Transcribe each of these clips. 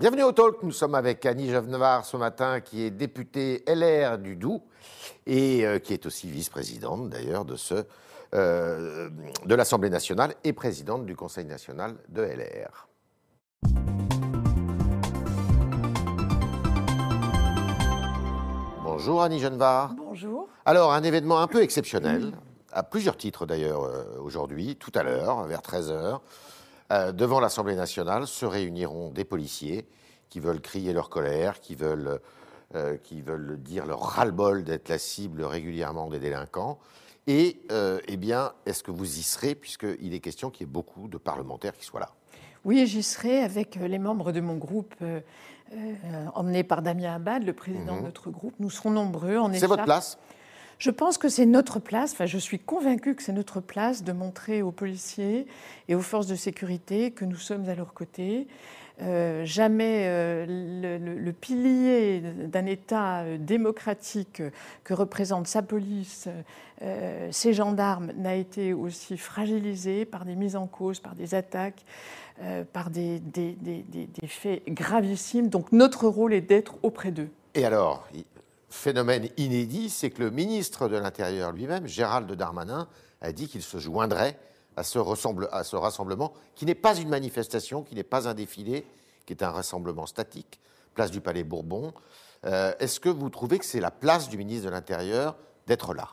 Bienvenue au Talk. Nous sommes avec Annie Javenevard ce matin, qui est députée LR du Doubs et euh, qui est aussi vice-présidente d'ailleurs de, ce, euh, de l'Assemblée nationale et présidente du Conseil national de LR. Bonjour Annie Genevard. Bonjour. Alors, un événement un peu exceptionnel, à plusieurs titres d'ailleurs euh, aujourd'hui, tout à l'heure, vers 13h. Euh, devant l'Assemblée nationale se réuniront des policiers qui veulent crier leur colère, qui veulent, euh, qui veulent dire leur ras-le-bol d'être la cible régulièrement des délinquants. Et eh bien, est-ce que vous y serez, puisqu'il est question qu'il y ait beaucoup de parlementaires qui soient là? Oui, j'y serai avec les membres de mon groupe. emmenés par Damien Abad, le président de Mhm. notre groupe. Nous serons nombreux en C'est votre place? Je pense que c'est notre place, enfin je suis convaincue que c'est notre place de montrer aux policiers et aux forces de sécurité que nous sommes à leur côté. Euh, jamais euh, le, pilier d'un État euh, démocratique que représente sa police, ses gendarmes, n'a été aussi fragilisé par des mises en cause, par des attaques, par des, des- faits gravissimes. Donc notre rôle est d'être auprès d'eux. Et alors, phénomène inédit, c'est que le ministre de l'Intérieur lui-même, Gérald Darmanin, a dit qu'il se joindrait à ce, rassemblement, qui n'est pas une manifestation, qui n'est pas un défilé, qui est un rassemblement statique, place du Palais Bourbon. Euh, Est-ce que vous trouvez que c'est la place du ministre de l'Intérieur d'être là?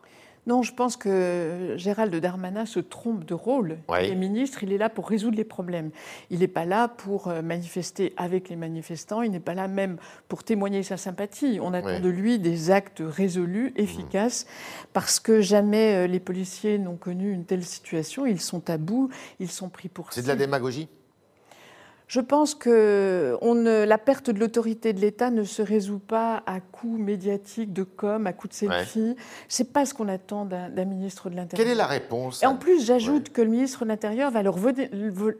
Non, je pense que Gérald Darmanin se trompe de rôle. Il est ministre, il est là pour résoudre les problèmes. Il n'est pas là pour euh, manifester avec les manifestants, il n'est pas là même pour témoigner sa sympathie. On attend de lui des actes résolus, efficaces, parce que jamais euh, les policiers n'ont connu une telle situation. Ils sont à bout, ils sont pris pour C'est de la démagogie? Je pense que on ne- la perte de l'autorité de l'État ne se résout pas à coups médiatiques de com, à coups de selfie. C'est pas ce qu'on attend d'un ministre de l'Intérieur. Quelle est la réponse? Et en plus, j'ajoute que le ministre de l'Intérieur va, leur voler-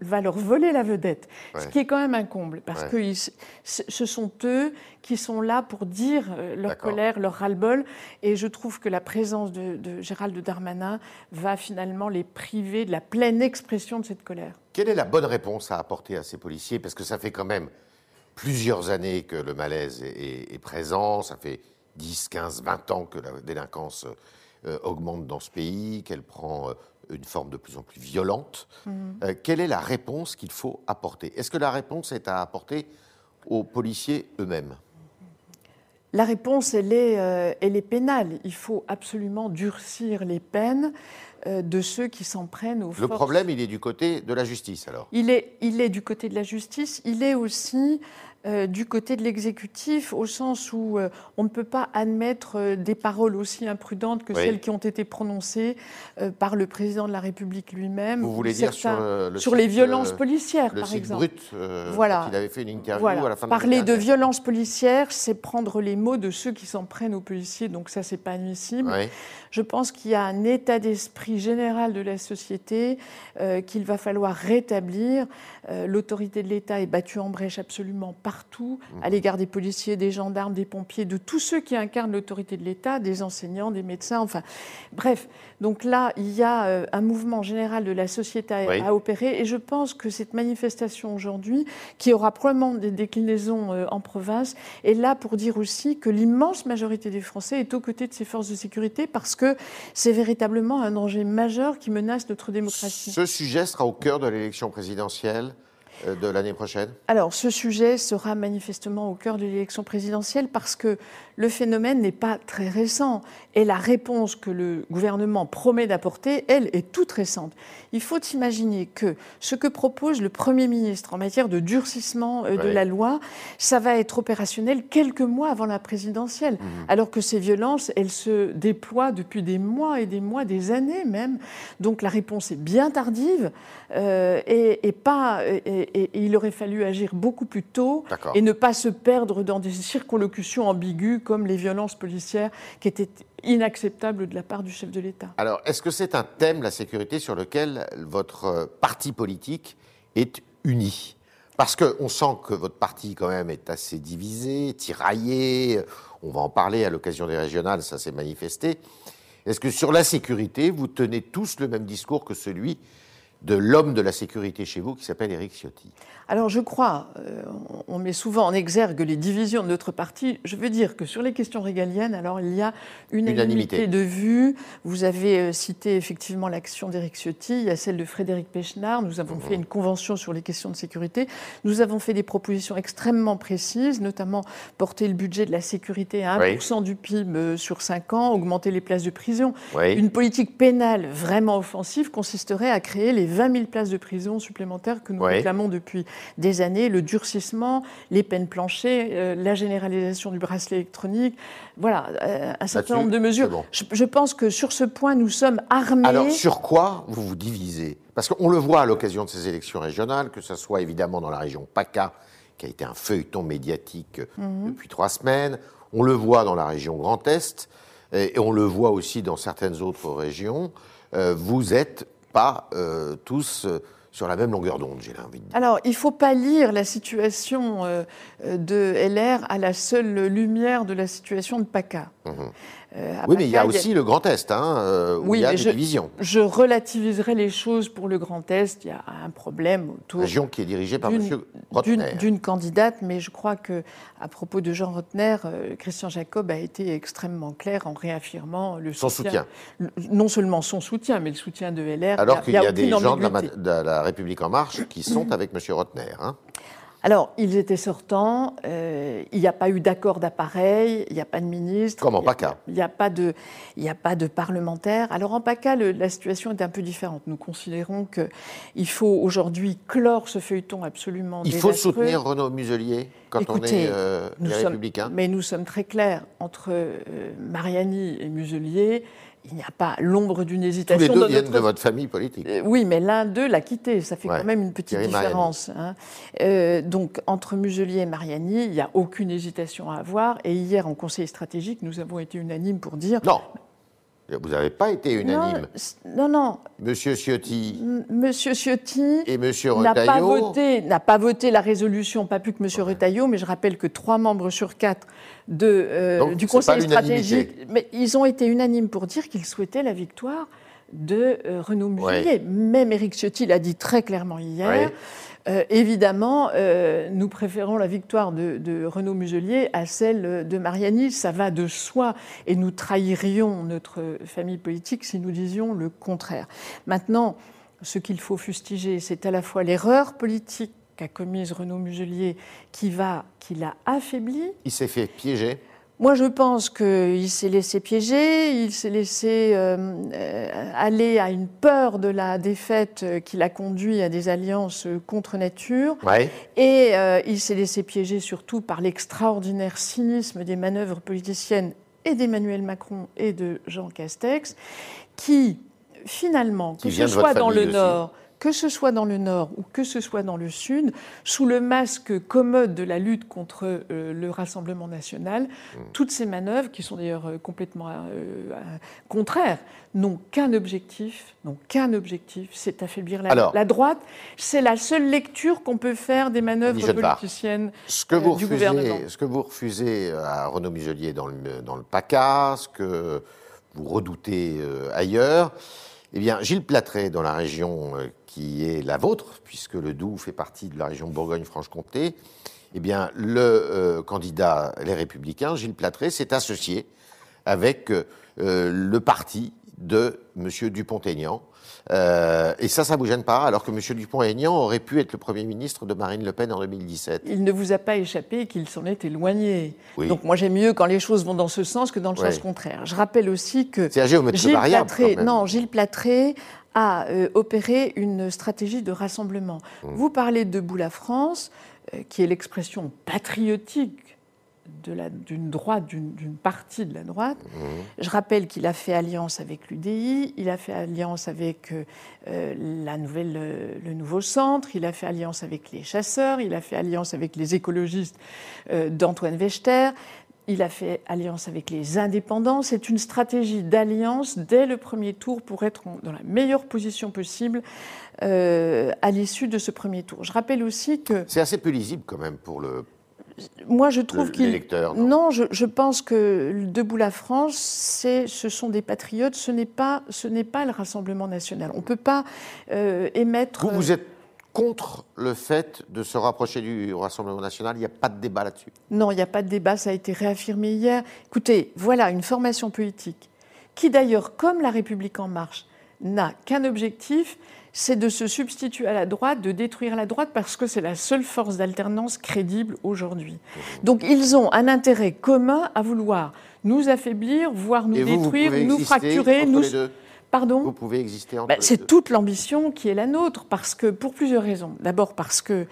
va leur voler la vedette, ce Ouais. qui est quand même un comble, parce Ouais. que ils- ce sont eux qui sont là pour dire euh, leur colère, leur ras-le-bol. Et je trouve que la présence de, de Gérald Darmanin va finalement les priver de la pleine expression de cette colère. Quelle est la bonne réponse à apporter à ces policiers? Parce que ça fait quand même plusieurs années que le malaise est, est- est présent, ça fait 10, 15, 20 ans que la délinquance euh, augmente dans ce pays, qu'elle prend euh, une forme de plus en plus violente. Euh, quelle est la réponse qu'il faut apporter? Est-ce que la réponse est à apporter aux policiers eux-mêmes? La réponse, elle est, elle est pénale. Il faut absolument durcir les peines de ceux qui s'en prennent aux Le forces problème, il est du côté de la justice alors. Il est, il est du côté de la justice, il est aussi euh, du côté de l'exécutif, au sens où euh, on ne peut pas admettre euh, des paroles aussi imprudentes que Oui. celles qui ont été prononcées par le président de la République lui-même. Vous ou voulez dire sur le, le sur les violences policières, le par site exemple. brut, Voilà. il avait fait une interview Voilà. à la fin de Parler de violences policières, c'est prendre les mots de ceux qui s'en prennent aux policiers, donc ça, c'est pas admissible. Je pense qu'il y a un état d'esprit général de la société qu'il va falloir rétablir. L'autorité de l'État est battue en brèche absolument partout, à l'égard des policiers, des gendarmes, des pompiers, de tous ceux qui incarnent l'autorité de l'État, des enseignants, des médecins, enfin bref. Donc là, il y a euh, un mouvement général de la société à, Oui. à opérer et je pense que cette manifestation aujourd'hui, qui aura probablement des déclinaisons euh, en province, est là pour dire aussi que l'immense majorité des Français est aux côtés de ces forces de sécurité parce que c'est véritablement un danger majeur qui menace notre démocratie. Ce sujet sera au cœur de l'élection présidentielle de l'année prochaine? Alors, ce sujet sera manifestement au cœur de l'élection présidentielle parce que le phénomène n'est pas très récent et la réponse que le gouvernement promet d'apporter, elle, est toute récente. Il faut imaginer que ce que propose le Premier ministre en matière de durcissement euh, de Ouais. la loi, ça va être opérationnel quelques mois avant la présidentielle, alors que ces violences, elles se déploient depuis des mois et des mois, des années même. Donc la réponse est bien tardive euh, et, et pas, et, il aurait fallu agir beaucoup plus tôt et ne pas se perdre dans des circonlocutions ambiguës comme les violences policières qui étaient inacceptables de la part du chef de l'État. Alors, est-ce que c'est un thème, la sécurité, sur lequel votre parti politique est uni? Parce qu'on sent que votre parti, quand même, est assez divisé, tiraillé. On va en parler à l'occasion des régionales, ça s'est manifesté. Est-ce que sur la sécurité, vous tenez tous le même discours que celui de l'homme de la sécurité chez vous qui s'appelle Éric Ciotti alors je crois, euh, on met souvent en exergue les divisions de notre parti. Je veux dire que sur les questions régaliennes, alors il y a une unanimité de vue. Vous avez euh, cité effectivement l'action d'Éric Ciotti, il y a celle de Frédéric Pechnard. Nous avons fait une convention sur les questions de sécurité. Nous avons fait des propositions extrêmement précises, notamment porter le budget de la sécurité à 1% du PIB euh, sur 5 ans, augmenter les places de prison. Une politique pénale vraiment offensive consisterait à créer les 20 000 places de prison supplémentaires que nous réclamons depuis des années, le durcissement, les peines planchées, euh, la généralisation du bracelet électronique, voilà, euh, un certain nombre de mesures. Je, pense que sur ce point, nous sommes armés. Alors, sur quoi vous vous divisez? Parce qu'on le voit à l'occasion de ces élections régionales, que ce soit évidemment dans la région PACA, qui a été un feuilleton médiatique mhm. depuis trois semaines, on le voit dans la région Grand Est, et on le voit aussi dans certaines autres régions. Euh, vous n'êtes pas tous sur la même longueur d'onde, j'ai envie de dire. Alors, il ne faut pas lire la situation euh, de LR à la seule lumière de la situation de PACA. Euh, oui, mais il y a aussi le Grand Est, hein, euh, où il y a des je, divisions. Je relativiserai les choses pour le Grand Est. Il y a un problème autour. Région qui est dirigée par M. Rotner. D'une candidate, mais je crois que à propos de Jean Rotner, euh, Christian Jacob a été extrêmement clair en réaffirmant le son soutien. non seulement son soutien, mais le soutien de LR. Alors qu'il y a, des gens de la, République En Marche qui sont avec M. Rotner. Hein. Alors, ils étaient sortants, euh, il n'y a pas eu d'accord d'appareil, il n'y a pas de ministre. Comme en PACA. Il n'y a, pas de, il a pas de parlementaire. Alors en PACA, la situation est un peu différente. Nous considérons qu'il faut aujourd'hui clore ce feuilleton absolument Il faut soutenir Renaud Muselier quand on est euh, républicain Mais nous sommes très clairs entre euh, Mariani et Muselier il n'y a pas l'ombre d'une hésitation. Tous les deux viennent de votre famille politique. Euh, oui, mais l'un d'eux l'a quitté. Ça fait quand même une petite différence. Hein. Euh, donc, entre Muselier et Mariani, il n'y a aucune hésitation à avoir. Et hier, en conseil stratégique, nous avons été unanimes pour dire. Non, vous n'avez pas été unanime. Non, non. Monsieur Ciotti. Monsieur Ciotti. Et Monsieur Retailleau. N'a pas voté, n'a pas voté la résolution, pas plus que Monsieur Retailleau, mais je rappelle que trois membres sur quatre de, euh, du Conseil stratégique, mais ils ont été unanimes pour dire qu'ils souhaitaient la victoire de euh, Renaud Muselier. Même Éric Ciotti l'a dit très clairement hier. Euh, évidemment, euh, nous préférons la victoire de, Renaud Muselier à celle de Mariani. Ça va de soi et nous trahirions notre famille politique si nous disions le contraire. Maintenant, ce qu'il faut fustiger, c'est à la fois l'erreur politique qu'a commise Renaud Muselier qui va, qui l'a affaibli. Il s'est fait piéger. Moi, je pense qu'il s'est laissé piéger, il s'est laissé euh, aller à une peur de la défaite qui l'a conduit à des alliances contre nature. Et euh, il s'est laissé piéger surtout par l'extraordinaire cynisme des manœuvres politiciennes et d'Emmanuel Macron et de Jean Castex, qui, finalement, que ce soit dans le Nord, que ce soit dans le nord ou que ce soit dans le sud, sous le masque commode de la lutte contre euh, le Rassemblement national, mmh. toutes ces manœuvres, qui sont d'ailleurs euh, complètement euh, contraires, n'ont qu'un objectif, n'ont qu'un objectif, c'est affaiblir la, la droite. C'est la seule lecture qu'on peut faire des manœuvres politiciennes ce que vous du refusez, gouvernement. Ce que vous refusez à Renaud Muselier dans le, dans le PACA, ce que vous redoutez ailleurs, eh bien, Gilles Platré, dans la région qui est la vôtre, puisque le Doubs fait partie de la région Bourgogne-Franche-Comté, eh bien, le euh, candidat Les Républicains, Gilles Platré, s'est associé avec euh, le parti de M. Dupont-Aignan. Euh, et ça, ça ne vous gêne pas, alors que M. Dupont-Aignan aurait pu être le Premier ministre de Marine Le Pen en 2017. Il ne vous a pas échappé qu'il s'en est éloigné. Donc moi, j'aime mieux quand les choses vont dans ce sens que dans le sens contraire. Je rappelle aussi que Gilles Platré, non, Gilles Platré a euh, opéré une stratégie de rassemblement. Mmh. Vous parlez de Boula France, euh, qui est l'expression patriotique d'une droite, d'une partie de la droite. Mmh. Je rappelle qu'il a fait alliance avec l'UDI, il a fait alliance avec euh, la nouvelle, le nouveau centre, il a fait alliance avec les chasseurs, il a fait alliance avec les écologistes d'Antoine Wechter il a fait alliance avec les indépendants. C'est une stratégie d'alliance dès le premier tour pour être dans la meilleure position possible euh, à l'issue de ce premier tour. Je rappelle aussi que... C'est assez peu lisible quand même pour le moi, je trouve qu'il. non? Non, je, je pense que Debout la France, ce sont des patriotes. Ce n'est pas, ce n'est pas le Rassemblement national. On ne peut pas euh, émettre. Vous, vous êtes contre le fait de se rapprocher du Rassemblement national Il n'y a pas de débat là-dessus. Non, il n'y a pas de débat, ça a été réaffirmé hier. Écoutez, voilà une formation politique qui d'ailleurs, comme la République en marche, n'a qu'un objectif, c'est de se substituer à la droite, de détruire la droite, parce que c'est la seule force d'alternance crédible aujourd'hui. Donc ils ont un intérêt commun à vouloir nous affaiblir, voire nous Et vous, vous détruire, pouvez nous fracturer, nous... les deux Pardon Vous pouvez exister entre Ben, les c'est toute l'ambition qui est la nôtre, parce que pour plusieurs raisons. D'abord parce que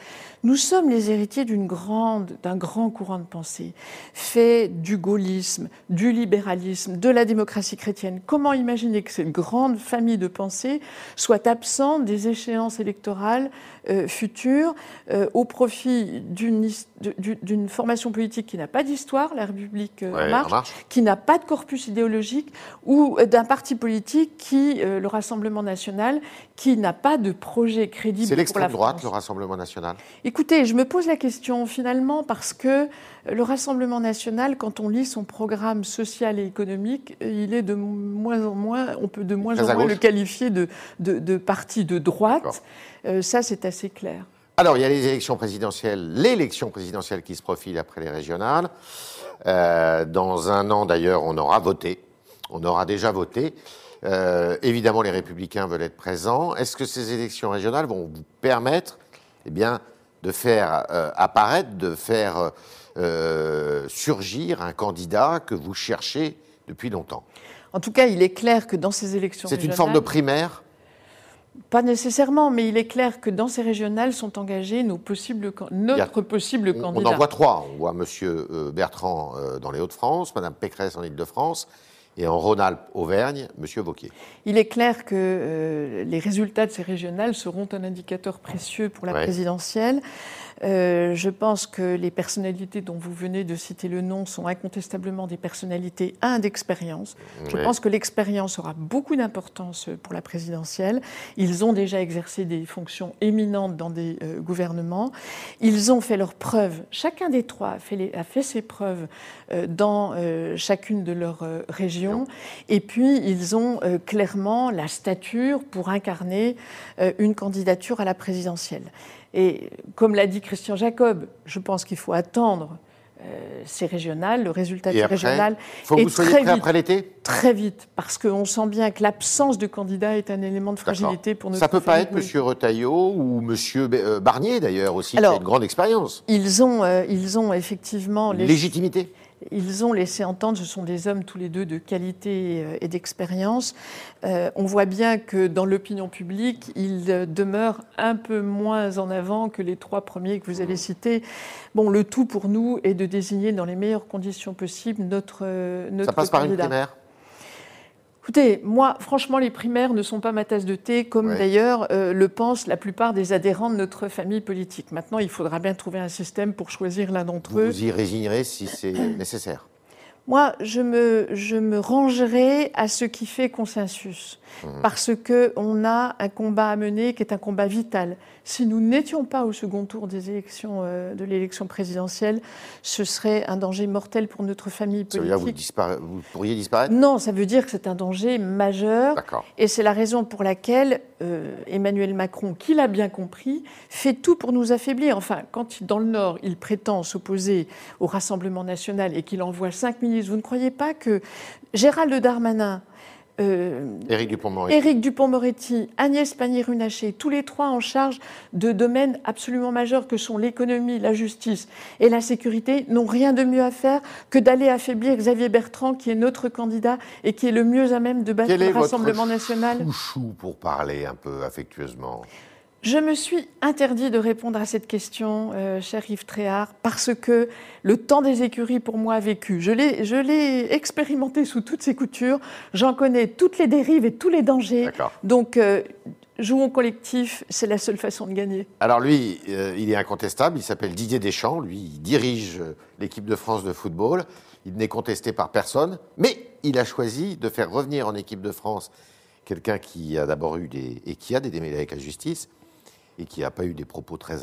nous sommes les héritiers d'une grande, d'un grand courant de pensée, fait du gaullisme, du libéralisme, de la démocratie chrétienne. Comment imaginer que cette grande famille de pensée soit absente des échéances électorales euh, futures euh, au profit d'une formation politique qui n'a pas d'histoire, la République euh, Ouais, en marche, En marche. qui n'a pas de corpus idéologique ou d'un parti politique qui, le Rassemblement national, qui n'a pas de projet crédible C'est l'extrême droite, le Rassemblement national. Écoutez, je me pose la question finalement parce que le Rassemblement national, quand on lit son programme social et économique, il est de moins en moins, on peut de moins Très en moins le qualifier de, de, de parti de droite. Euh, ça, c'est assez clair. Alors, il y a les élections présidentielles, l'élection présidentielle qui se profile après les régionales. Euh, dans un an, d'ailleurs, on aura voté. On aura déjà voté. Euh, évidemment, les républicains veulent être présents. Est-ce que ces élections régionales vont vous permettre eh bien, de faire euh, apparaître, de faire euh, surgir un candidat que vous cherchez depuis longtemps? En tout cas, il est clair que dans ces élections C'est une forme de primaire Pas nécessairement, mais il est clair que dans ces régionales sont engagés nos possibles, notre possible On, on candidat. en voit trois. On voit M. Bertrand euh, dans les Hauts-de-France, Mme Pécresse en Ile-de-France, et en Rhône-Alpes, Auvergne, M. Vauquier. Il est clair que euh, les résultats de ces régionales seront un indicateur précieux pour la Ouais. présidentielle. Euh, je pense que les personnalités dont vous venez de citer le nom sont incontestablement des personnalités, un, d'expérience. Je pense que l'expérience aura beaucoup d'importance pour la présidentielle. Ils ont déjà exercé des fonctions éminentes dans des euh, gouvernements. Ils ont fait leurs preuves. Chacun des trois a fait, les- a fait ses preuves euh, dans euh, chacune de leurs euh, régions. Et puis, ils ont euh, clairement la stature pour incarner euh, une candidature à la présidentielle. Et comme l'a dit Christian Jacob, je pense qu'il faut attendre euh, ces régionales, le résultat après, régionales, faut que vous soyez très prêt vite, après l'été très vite, parce qu'on sent bien que l'absence de candidat est un élément de fragilité pour notre Ça peut pas être. M. Retailleau ou M. euh, Barnier, d'ailleurs, aussi, Alors, qui a une grande expérience. Ils ont, euh, ils ont effectivement Légitimité. Ils ont laissé entendre, ce sont des hommes tous les deux de qualité euh, et d'expérience. Euh, on voit bien que dans l'opinion publique, ils euh, demeurent un peu moins en avant que les trois premiers que vous avez cités. Bon, le tout pour nous est de désigner dans les meilleures conditions possibles notre, notre Ça passe par une candidat. primaire? Écoutez, moi, franchement, les primaires ne sont pas ma tasse de thé, comme Ouais. d'ailleurs euh, le pensent la plupart des adhérents de notre famille politique. Maintenant, il faudra bien trouver un système pour choisir l'un d'entre Vous eux. vous y résignerez si c'est nécessaire. Moi, je me, je me rangerai à ce qui fait consensus, Mmh. parce qu'on a un combat à mener qui est un combat vital. Si nous n'étions pas au second tour des élections, euh, de l'élection présidentielle, ce serait un danger mortel pour notre famille Ça veut dire que vous, politique. dispara- vous pourriez disparaître? Non, ça veut dire que c'est un danger majeur. D'accord. Et c'est la raison pour laquelle euh, Emmanuel Macron, qui l'a bien compris, fait tout pour nous affaiblir. Enfin, quand dans le Nord, il prétend s'opposer au Rassemblement national et qu'il envoie cinq ministres, vous ne croyez pas que Gérald Darmanin, Éric Dupond-Moretti. Éric Dupont-Moretti, Agnès Pannier-Runacher, tous les trois en charge de domaines absolument majeurs que sont l'économie, la justice et la sécurité, n'ont rien de mieux à faire que d'aller affaiblir Xavier Bertrand, qui est notre candidat et qui est le mieux à même de battre Quel est le votre Rassemblement national. chouchou, pour parler un peu affectueusement? Je me suis interdit de répondre à cette question, euh, cher Yves Tréhard, parce que le temps des écuries, pour moi, a vécu. Je l'ai expérimenté sous toutes ses coutures. J'en connais toutes les dérives et tous les dangers. Donc, euh, jouons collectif, c'est la seule façon de gagner. Alors lui, euh, il est incontestable, il s'appelle Didier Deschamps, lui, il dirige l'équipe de France de football, il n'est contesté par personne, mais il a choisi de faire revenir en équipe de France quelqu'un qui a d'abord eu des, et qui a des démêlés avec la justice, et qui n'a pas eu des propos très,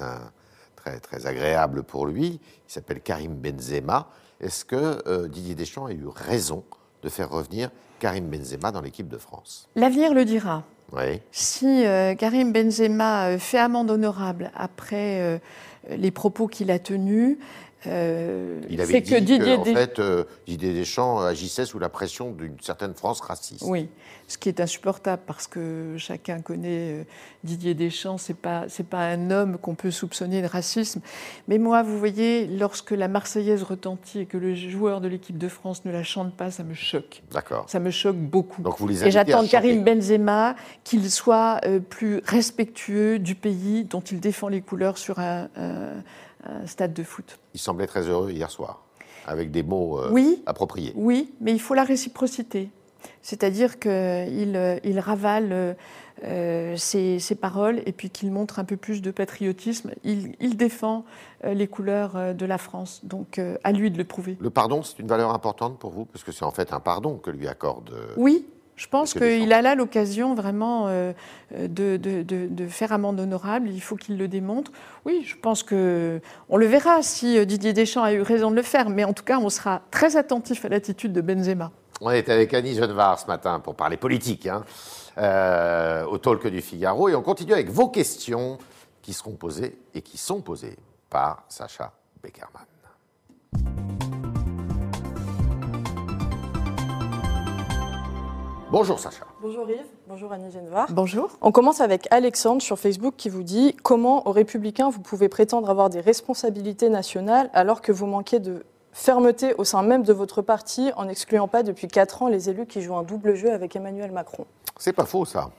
très, très agréable pour lui. Il s'appelle Karim Benzema. Est-ce que Didier Deschamps a eu raison de faire revenir Karim Benzema dans l'équipe de France? L'avenir le dira. Oui. Si Karim Benzema fait amende honorable après les propos qu'il a tenus, euh, il avait dit que, Didier en fait, euh, Didier Deschamps agissait sous la pression d'une certaine France raciste. Oui, ce qui est insupportable parce que chacun connaît euh, Didier Deschamps, c'est pas c'est pas un homme qu'on peut soupçonner de racisme. Mais moi, vous voyez, lorsque la Marseillaise retentit et que le joueur de l'équipe de France ne la chante pas, ça me choque. D'accord. Ça me choque beaucoup. Donc vous les et j'attends de Karim Benzema qu'il soit plus respectueux du pays dont il défend les couleurs sur un un stade de foot. Il semblait très heureux hier soir, avec des mots euh, appropriés. Oui, mais il faut la réciprocité. C'est-à-dire qu'il euh, il ravale euh, ses, paroles et puis qu'il montre un peu plus de patriotisme. Il, défend les couleurs de la France, donc à lui de le prouver. Le pardon, c'est une valeur importante pour vous, parce que c'est en fait un pardon que lui accorde. Oui, je pense qu'il a là l'occasion vraiment euh, de, faire amende honorable. Il faut qu'il le démontre. Oui, je pense que on le verra si euh, Didier Deschamps a eu raison de le faire. Mais en tout cas, on sera très attentif à l'attitude de Benzema. On est avec Annie Genevard ce matin pour parler politique hein, euh, au talk du Figaro. Et on continue avec vos questions qui seront posées et qui sont posées par Sacha Beckerman. Bonjour Sacha. Bonjour Yves, bonjour Annie Genevard. Bonjour. On commence avec Alexandre sur Facebook qui vous dit Comment aux Républicains vous pouvez prétendre avoir des responsabilités nationales alors que vous manquez de fermeté au sein même de votre parti en n'excluant pas depuis 4 ans les élus qui jouent un double jeu avec Emmanuel Macron? C'est pas faux ça.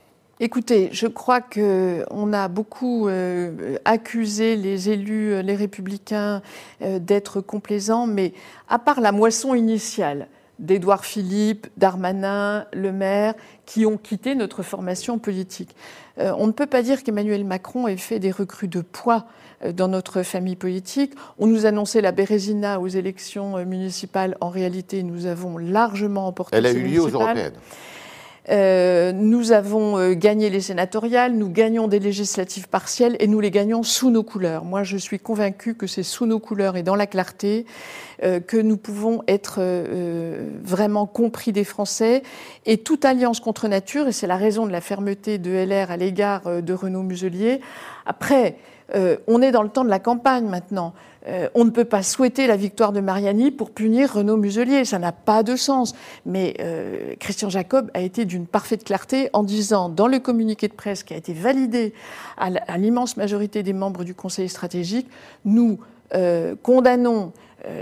Écoutez, je crois qu'on a beaucoup euh, accusé les élus, euh, les républicains, euh, d'être complaisants, mais à part la moisson initiale, d'Édouard Philippe, Darmanin, Le Maire, qui ont quitté notre formation politique. Euh, on ne peut pas dire qu'Emmanuel Macron ait fait des recrues de poids euh, dans notre famille politique. On nous annonçait la Bérésina aux élections euh, municipales. En réalité, nous avons largement emporté. Elle a eu lieu aux européennes. Euh, nous avons euh, gagné les sénatoriales, nous gagnons des législatives partielles et nous les gagnons sous nos couleurs. Moi, je suis convaincue que c'est sous nos couleurs et dans la clarté euh, que nous pouvons être vraiment compris des Français. Et toute alliance contre nature, et c'est la raison de la fermeté de LR à l'égard de Renaud Muselier. Après, on est dans le temps de la campagne maintenant. Euh, on ne peut pas souhaiter la victoire de Mariani pour punir Renaud Muselier. Ça n'a pas de sens. Mais euh, Christian Jacob a été d'une parfaite clarté en disant, dans le communiqué de presse qui a été validé à l'immense majorité des membres du Conseil stratégique, nous euh, condamnons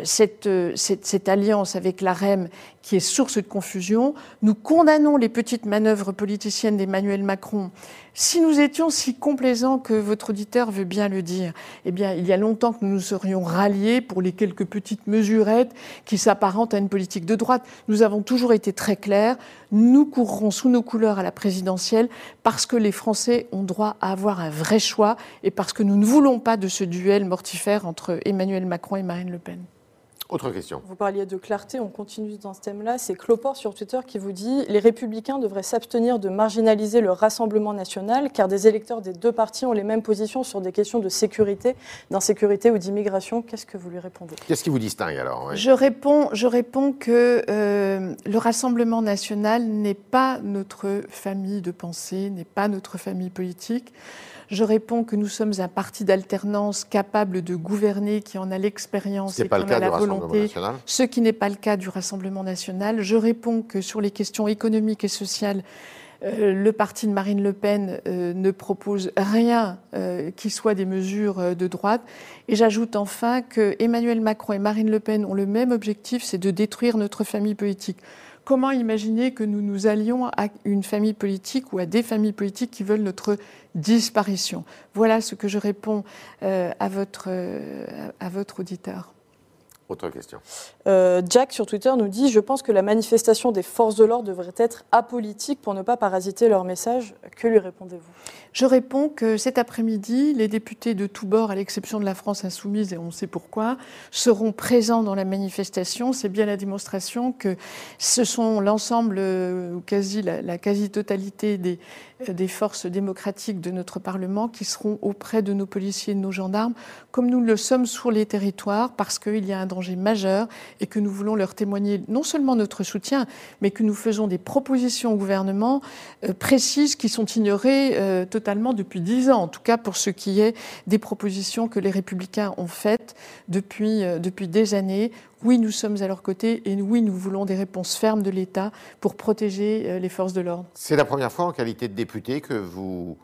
cette, cette, alliance avec la REM qui est source de confusion. Nous condamnons les petites manœuvres politiciennes d'Emmanuel Macron si nous étions si complaisants que votre auditeur veut bien le dire, eh bien, il y a longtemps que nous nous serions ralliés pour les quelques petites mesurettes qui s'apparentent à une politique de droite. Nous avons toujours été très clairs. Nous courrons sous nos couleurs à la présidentielle parce que les Français ont droit à avoir un vrai choix et parce que nous ne voulons pas de ce duel mortifère entre Emmanuel Macron et Marine Le Pen. Autre question. Vous parliez de clarté, on continue dans ce thème-là. C'est Cloport sur Twitter qui vous dit Les Républicains devraient s'abstenir de marginaliser le Rassemblement national, car des électeurs des deux partis ont les mêmes positions sur des questions de sécurité, d'insécurité ou d'immigration. Qu'est-ce que vous lui répondez? Qu'est-ce qui vous distingue alors je, réponds, je réponds que euh, le Rassemblement national n'est pas notre famille de pensée, n'est pas notre famille politique. Je réponds que nous sommes un parti d'alternance capable de gouverner, qui en a l'expérience et qui en a la volonté, ce qui n'est pas le cas du Rassemblement national. Je réponds que sur les questions économiques et sociales, euh, le parti de Marine Le Pen euh, ne propose rien euh, qui soit des mesures de droite. Et j'ajoute enfin que Emmanuel Macron et Marine Le Pen ont le même objectif, c'est de détruire notre famille politique. Comment imaginer que nous nous allions à une famille politique ou à des familles politiques qui veulent notre disparition? Voilà ce que je réponds à, votre, à votre auditeur. Autre question. Euh, Jack sur Twitter nous dit Je pense que la manifestation des forces de l'ordre devrait être apolitique pour ne pas parasiter leur message. Que lui répondez-vous? Je réponds que cet après-midi, les députés de tous bords, à l'exception de la France insoumise, et on sait pourquoi, seront présents dans la manifestation. C'est bien la démonstration que ce sont l'ensemble, ou quasi la, quasi-totalité des, des forces démocratiques de notre Parlement qui seront auprès de nos policiers et de nos gendarmes, comme nous le sommes sur les territoires, parce qu'il y a un danger majeur et que nous voulons leur témoigner non seulement notre soutien, mais que nous faisons des propositions au gouvernement euh, précises qui sont ignorées euh, totalement depuis dix ans, en tout cas pour ce qui est des propositions que les républicains ont faites depuis, euh, depuis des années oui, nous sommes à leur côté et oui, nous voulons des réponses fermes de l'État pour protéger euh, les forces de l'ordre. C'est la première fois en qualité de député que vous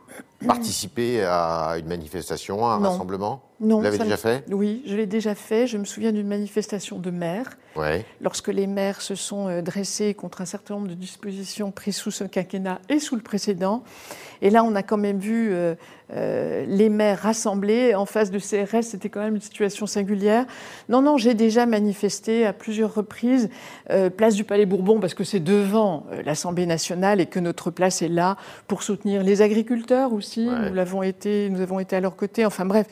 participez à une manifestation, à un rassemblement Non. Vous l'avez déjà fait Oui, je l'ai déjà fait. Je me souviens d'une manifestation de maires. Lorsque les maires se sont euh, dressés contre un certain nombre de dispositions prises sous ce quinquennat et sous le précédent. Et là, on a quand même vu euh, euh, les maires rassemblés en face de CRS. C'était quand même une situation singulière. Non, non, j'ai déjà manifesté à plusieurs reprises, euh, place du Palais Bourbon, parce que c'est devant l'Assemblée nationale et que notre place est là pour soutenir les agriculteurs aussi. Nous l'avons été, nous avons été à leur côté. Enfin bref,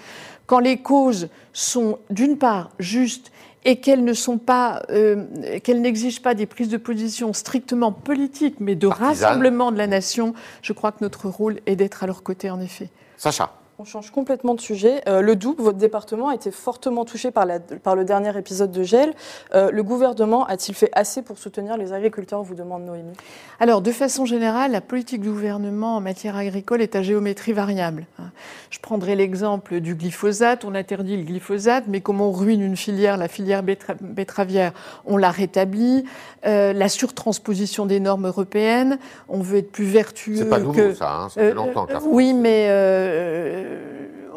quand les causes sont d'une part justes et qu'elles ne sont pas, euh, qu'elles n'exigent pas des prises de position strictement politiques, mais de rassemblement de la nation, je crois que notre rôle est d'être à leur côté, en effet. Sacha. On change complètement de sujet. Euh, le Doubs, votre département, a été fortement touché par, par le dernier épisode de gel. Euh, le gouvernement a-t-il fait assez pour soutenir les agriculteurs vous demande Noémie. Alors, de façon générale, la politique du gouvernement en matière agricole est à géométrie variable. Hein. Je prendrai l'exemple du glyphosate. On interdit le glyphosate, mais comme on ruine une filière, la filière betteravière, on la rétablit. Euh, la surtransposition des normes européennes, on veut être plus vertueux. C'est pas nouveau, ça, hein ça fait longtemps. oui, mais euh,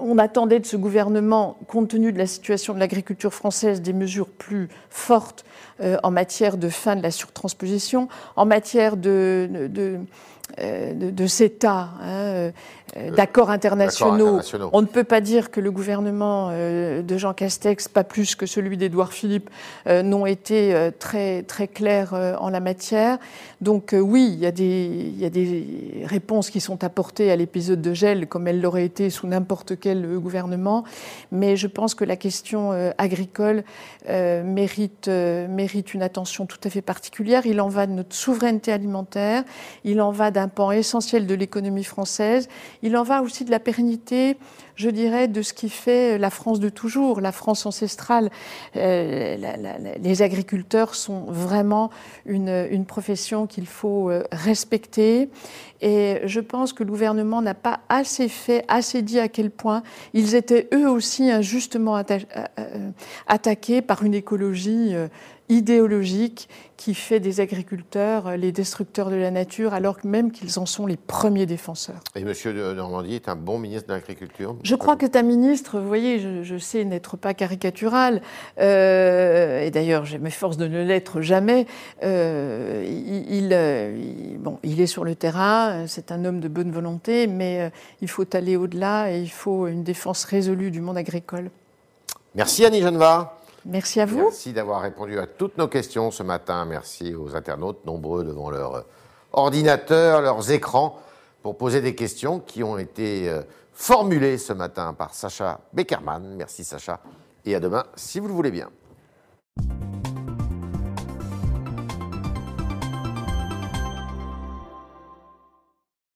on attendait de ce gouvernement, compte tenu de la situation de l'agriculture française, des mesures plus fortes euh, en matière de fin de la surtransposition, en matière de, de, CETA, hein, euh, d'accords internationaux. On ne peut pas dire que le gouvernement euh, de Jean Castex, pas plus que celui d'Édouard Philippe, euh, n'ont été très, très clairs en la matière. Donc oui, il y, a des, il y, a des, réponses qui sont apportées à l'épisode de gel, comme elles l'auraient été sous n'importe quel gouvernement. Mais je pense que la question agricole mérite, mérite une attention tout à fait particulière. Il en va de notre souveraineté alimentaire, il en va d'un pan essentiel de l'économie française. Il en va aussi de la pérennité, je dirais, de ce qui fait la France de toujours, la France ancestrale. Euh, les agriculteurs sont vraiment une, profession qu'il faut euh, respecter. Et je pense que le gouvernement n'a pas assez fait, assez dit à quel point ils étaient eux aussi injustement euh, attaqués par une écologie idéologique qui fait des agriculteurs les destructeurs de la nature, alors même qu'ils en sont les premiers défenseurs. Et M. de Normandie est un bon ministre de l'Agriculture? Je crois que un ministre, vous voyez, je, sais n'être pas caricatural, euh, et d'ailleurs je m'efforce de ne l'être jamais, euh, il, bon, il est sur le terrain, c'est un homme de bonne volonté, mais euh, il faut aller au-delà et il faut une défense résolue du monde agricole. Merci Annie Geneva. Merci à vous. Merci d'avoir répondu à toutes nos questions ce matin. Merci aux internautes nombreux devant leur ordinateur, leurs écrans, pour poser des questions qui ont été euh, formulées ce matin par Sacha Beckerman. Merci Sacha et à demain si vous le voulez bien.